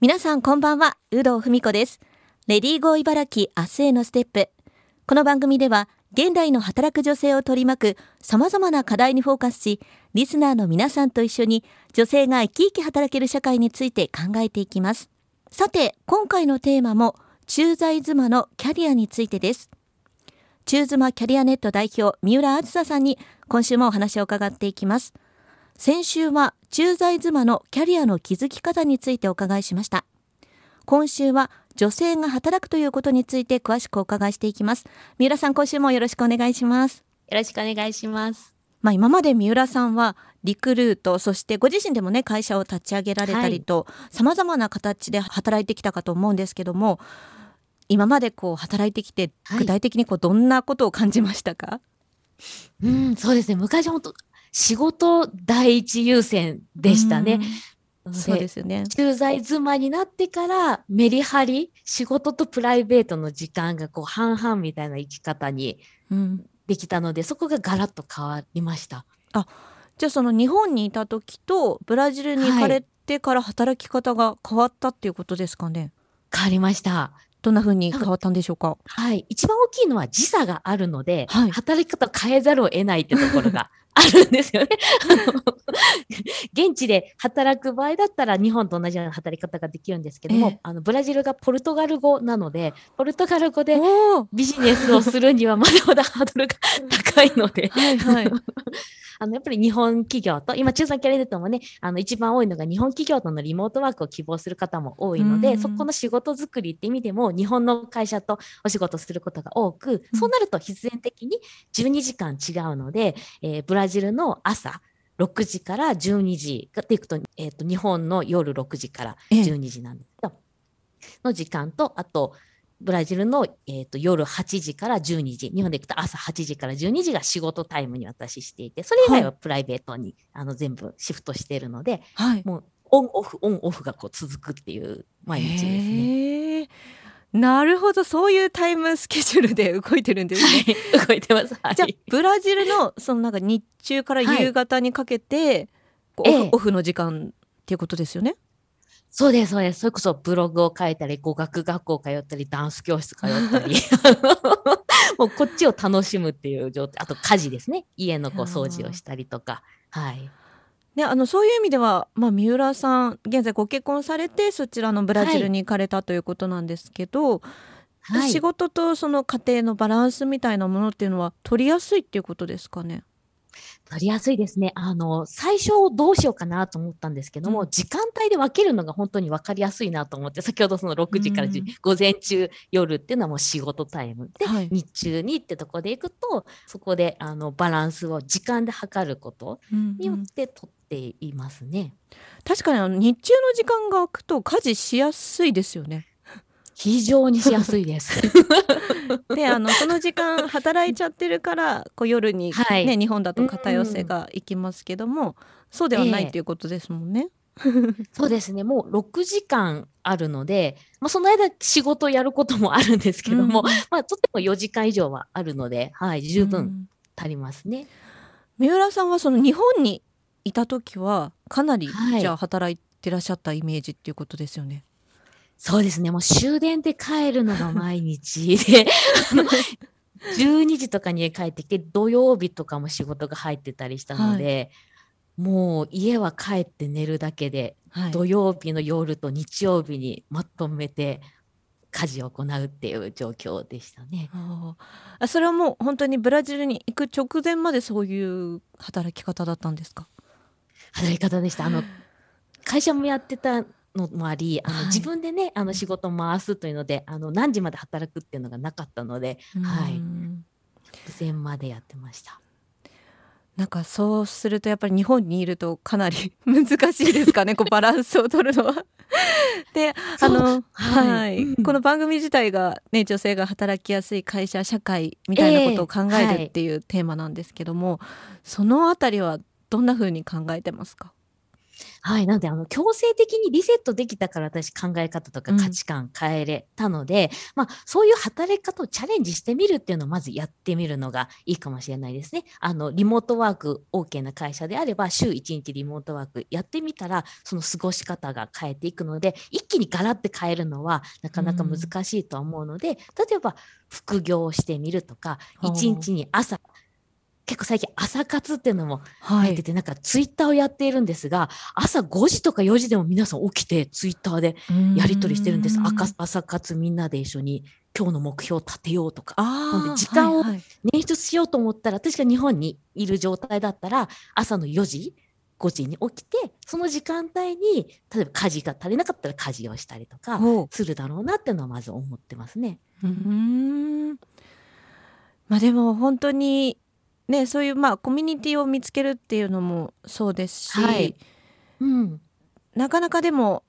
皆さんこんばんは、有働文子です。レディーゴー茨城明日へのステップ。この番組では、現代の働く女性を取り巻く様々な課題にフォーカスし、リスナーの皆さんと一緒に女性が生き生き働ける社会について考えていきます。さて、今回のテーマも、駐在妻のキャリアについてです。中妻キャリアネット代表、三浦梓さんに今週もお話を伺っていきます。先週は駐在妻のキャリアの築き方についてお伺いしました。今週は女性が働くということについて詳しくお伺いしていきます。三浦さん、今週もよろしくお願いします。よろしくお願いします。まあ今まで三浦さんはリクルート、そしてご自身でもね、会社を立ち上げられたりと、様々な形で働いてきたかと思うんですけども、今までこう働いてきて、はい具体的にこうどんなことを感じましたか、うん、そうですね。昔本当仕事第一優先でしたね。うん。そうですすよね。駐在妻になってからメリハリ、仕事とプライベートの時間がこう半々みたいな生き方にうん。できたので、そこがガラッと変わりました。じゃあその日本にいた時とブラジルに行かれてから働き方が変わったっていうことですかね。変わりました。どんな風に変わったんでしょうか？はい。一番大きいのは時差があるので、はい働き方を変えざるを得ないってところがあるんですよね。現地で働く場合だったら日本と同じような働き方ができるんですけども、ええあのブラジルがポルトガル語なので、ポルトガル語でビジネスをするにはまだまだハードルが高いので、はいはい。あのやっぱり日本企業と、今、中産キャリアネットもね、あの一番多いのが日本企業とのリモートワークを希望する方も多いので、うんそこの仕事作りって意味でも、日本の会社とお仕事することが多く、うん。そうなると必然的に12時間違うので、えーブラジルの朝、6時から12時がっていくと,、えー、と日本の夜6時からええ。12時なんですけど、の時間とあとブラジルの、えー、と夜8時から12時日本でいくと朝8時から12時が仕事タイムに私していてそれ以外はプライベートに、あの全部シフトしているのではい。もうオンオフオンオフがこう続くっていう毎日ですね。なるほど、そういうタイムスケジュールで動いてるんですね。はい、動いてます。はいじゃあブラジルのそのなんか日中から夕方にかけて、オフええオフの時間っていうことですよね？そうです、そうです。それこそブログを書いたり、語学学校通ったり、ダンス教室通ったり、もうこっちを楽しむっていう状態。あと家事ですね。家のこう掃除をしたりとか。はい。ね、あのそういう意味では、まあ、三浦さん現在ご結婚されてそちらのブラジルに行かれたということなんですけど、はい仕事とその家庭のバランスみたいなものっていうのは取りやすいっていうことですかね？取りやすいですね。あの、最初どうしようかなと思ったんですけども、うん時間帯で分けるのが本当に分かりやすいなと思って、先ほどその6時から10、うん午前中、夜っていうのはもう仕事タイムで、はい日中にってとこで行くと、そこであのバランスを時間で測ることうんによっうんて取っていますね。確かにあの日中の時間が空くと家事しやすいですよね。非常にしやすいです。であのその時間働いちゃってるからこう夜に、ねはい日本だと片寄せが行きますけども、そうではないええっていうことですもんね。そうですね。もう6時間あるので、まあ、その間仕事をやることもあるんですけども、うんまあ、とっても4時間以上はあるので、はい、十分うん足りますね。三浦さんはその日本にいた時はかなり、はいじゃあ働いてらっしゃったイメージっていうことですよね。そうですね。もう終電で帰るのが毎日 で、あの12時とかに家帰ってきて、土曜日とかも仕事が入ってたりしたので、もう家は帰って寝るだけで、はい土曜日の夜と日曜日にまとめて家事を行うっていう状況でしたね。あそれはもう本当にブラジルに行く直前までそういう働き方だったんですか？働き方でした。あの会社もやってたのもあり、あのはい。自分でね、あの仕事を回すというので、あの何時まで働くっていうのがなかったので、はい。うん直前までやってました。なんかそうするとやっぱり日本にいるとかなり 難しいですかねこうバランスを取るのは。であのはい。はい、うん。この番組自体が、ね、女性が働きやすい会社社会みたいなことを考えええはいるっていうテーマなんですけども、そのあたりはどんな風に考えてますか？はい。なんで、あの、強制的にリセットできたから私考え方とかうん価値観変えれたので、まあ、そういう働き方をチャレンジしてみるっていうのをまずやってみるのがいいかもしれないですね。あの、リモートワーク OK な会社であれば、週1日リモートワークやってみたら、その過ごし方が変えていくので、一気にガラって変えるのはなかなか難しいとは思うので、例えば、副業をしてみるとか、ほう1日に朝、結構最近朝活っていうのもはい。入ってて、なんかツイッターをやっているんですが、朝5時とか4時でも皆さん起きてツイッターでやり取りしてるんです。朝活みんなで一緒に今日の目標を立てようとか。時間をはいはい捻出しようと思ったら、確か日本にいる状態だったら、朝の4時、5時に起きて、その時間帯に、例えば家事が足りなかったら家事をしたりとかするだろうなっていうのはまず思ってますね。うーんまあでも本当にねそういうまあコミュニティを見つけるっていうのもそうですし、はいうん。なかなかでも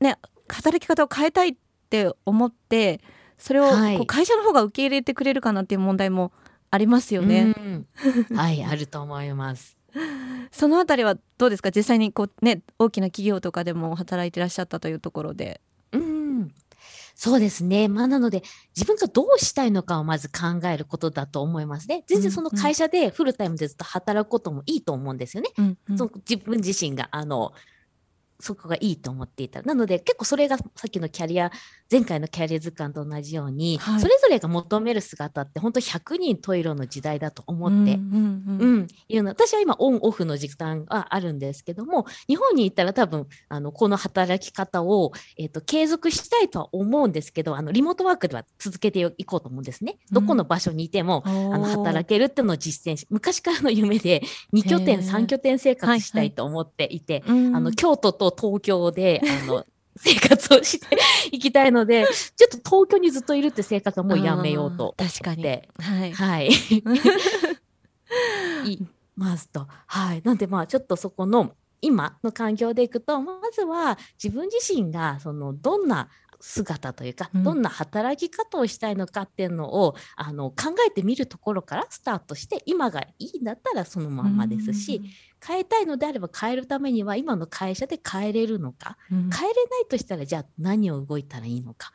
ね働き方を変えたいって思ってそれをはいこう会社の方が受け入れてくれるかなっていう問題もありますよね。うん はい、あると思います。そのあたりはどうですか？実際にこうね大きな企業とかでも働いてらっしゃったというところで。うん。そうですね。まあ、なので、自分がどうしたいのかをまず考えることだと思いますね。全然その会社でフルタイムでずっと働くこともいいと思うんですよね。うんうんその自分自身が、あの、そこがいいと思っていた。なので、結構それがさっきのキャリア、前回のキャリア図鑑と同じように、はい。それぞれが求める姿って本当100人十色の時代だと思ってうん。うんううん。ん、いうの。私は今オンオフの時間があるんですけども日本に行ったら多分あのこの働き方を、えー、と継続したいとは思うんですけどあのリモートワークでは続けていこうと思うんですね。どこの場所にいても、あの働けるっていうのを実践し昔からの夢で2拠点へー。3拠点生活したはいと思っていて、うん。あの京都と東京であの 生活をしていきたいのでちょっと東京にずっといるって生活はもうやめようと確かにではい、はい。言 いますと。はい。なんでまあちょっとそこの今の環境でいくと、まずは自分自身がそのどんな姿というか、うん。どんな働き方をしたいのかっていうのをあの考えてみるところからスタートして今がいいんだったらそのまんまですし、変えたいのであれば変えるためには今の会社で変えれるのかうん、うん変えれないとしたらじゃあ何を動いたらいいのか。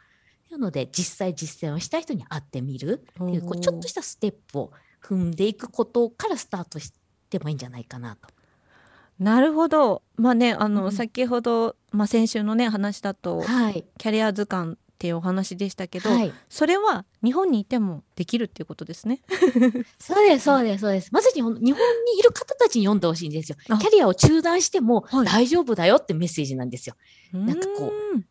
というので実際実践をしたい人に会ってみるっていうこうちょっとしたステップを踏んでいくことからスタートしてもいいんじゃないかなと。なるほど。まあねあの、うん先ほど、まあ、先週のね話だとはい、キャリア図鑑っていうお話でしたけど、はい、それは日本にいてもできるっていうことですね。そうですそうですそうです。まさに日本にいる方たちに読んでほしいんですよ。キあャリアを中断してもはい。大丈夫だよってメッセージなんですよ。なんかこう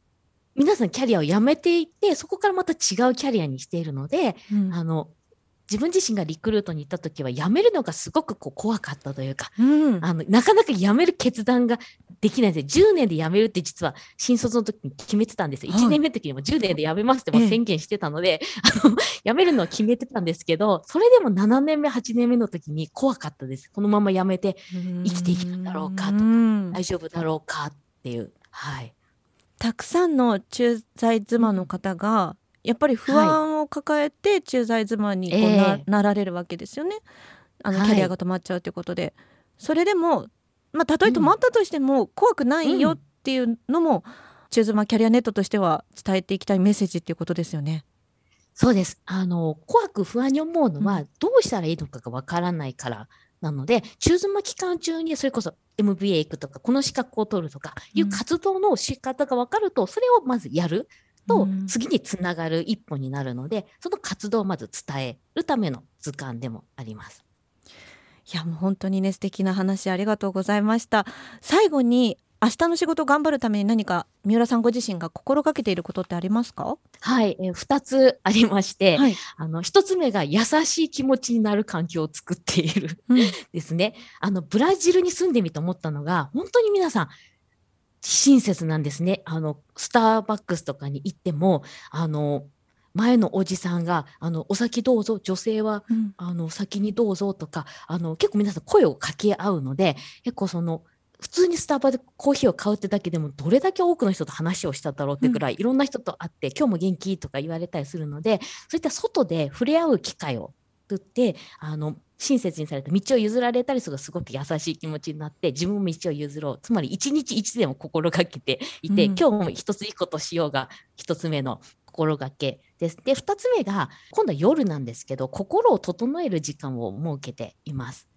皆さんキャリアをやめていってそこからまた違うキャリアにしているので、うん。あの自分自身がリクルートに行った時は辞めるのがすごくこう怖かったというかうんあのなかなか辞める決断ができないんですよ。10年で辞めるって実は新卒の時に決めてたんですよ。はい1年目の時にも10年で辞めますっても宣言してたので、あの辞めるのは決めてたんですけど、それでも7年目、8年目の時に怖かったです。このまま辞めて生きていけるんだろうかとかうん大丈夫だろうかっていう。はい。たくさんの駐在妻の方がやっぱり不安を抱えて駐在妻にこうな,、ええ。なられるわけですよね。あのはい。キャリアが止まっちゃうということで、それでもまあたとえ止まったとしても怖くないよっていうのも、中妻キャリアネットとしては伝えていきたいメッセージっていうことですよね。そうです。あの、怖く不安に思うのは、どうしたらいいのかがわからないからなので、中妻期間中にそれこそ MBA 行くとか、この資格を取るとかいううん。活動の仕方がわかると、それをまずやるとうん、次につながる一歩になるので、その活動をまず伝えるための図鑑でもあります。いやもう本当にね素敵な話ありがとうございました。最後に明日の仕事を頑張るために何か三浦さんご自身が心がけていることってありますか？はい、えー二つありまして、はい。あの、一つ目が優しい気持ちになる環境を作っている。うんですね。あの、ブラジルに住んでみて思ったのが、本当に皆さん、親切なんですね。あの、スターバックスとかに行っても、あの、前のおじさんが、あの、お先どうぞ、女性は、うんあの、先にどうぞとか、あの、結構皆さん声を掛け合うので、結構その、普通にスタバでコーヒーを買うってだけでもどれだけ多くの人と話をしただろうってぐらい、いろんな人と会って今日も元気とか言われたりするのでそういった外で触れ合う機会をくってあの親切にされた道を譲られたりするとすごく優しい気持ちになって自分も道を譲ろうつまり一日一でも心がけていて、うん、今日も一ついいことしようが一つ目の心がけです。で2つ目が今度は夜なんですけど心を整える時間を設けています。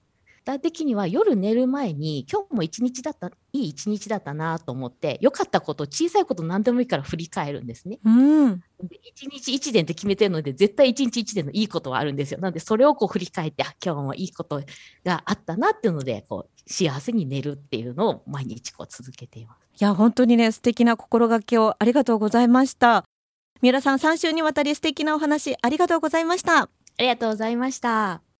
具体的には夜寝る前に今日も一日だったいい一日だったなと思って良かったこと小さいこと何でもいいから振り返るんですね。うん、一日一年って決めてるので絶対一日一年のいいことはあるんですよ。なのでそれをこう振り返って今日もいいことがあったなっていうのでこう幸せに寝るっていうのを毎日こう続けています。いや本当にね素敵な心がけをありがとうございました。三浦さん3週にわたり素敵なお話ありがとうございました。ありがとうございました。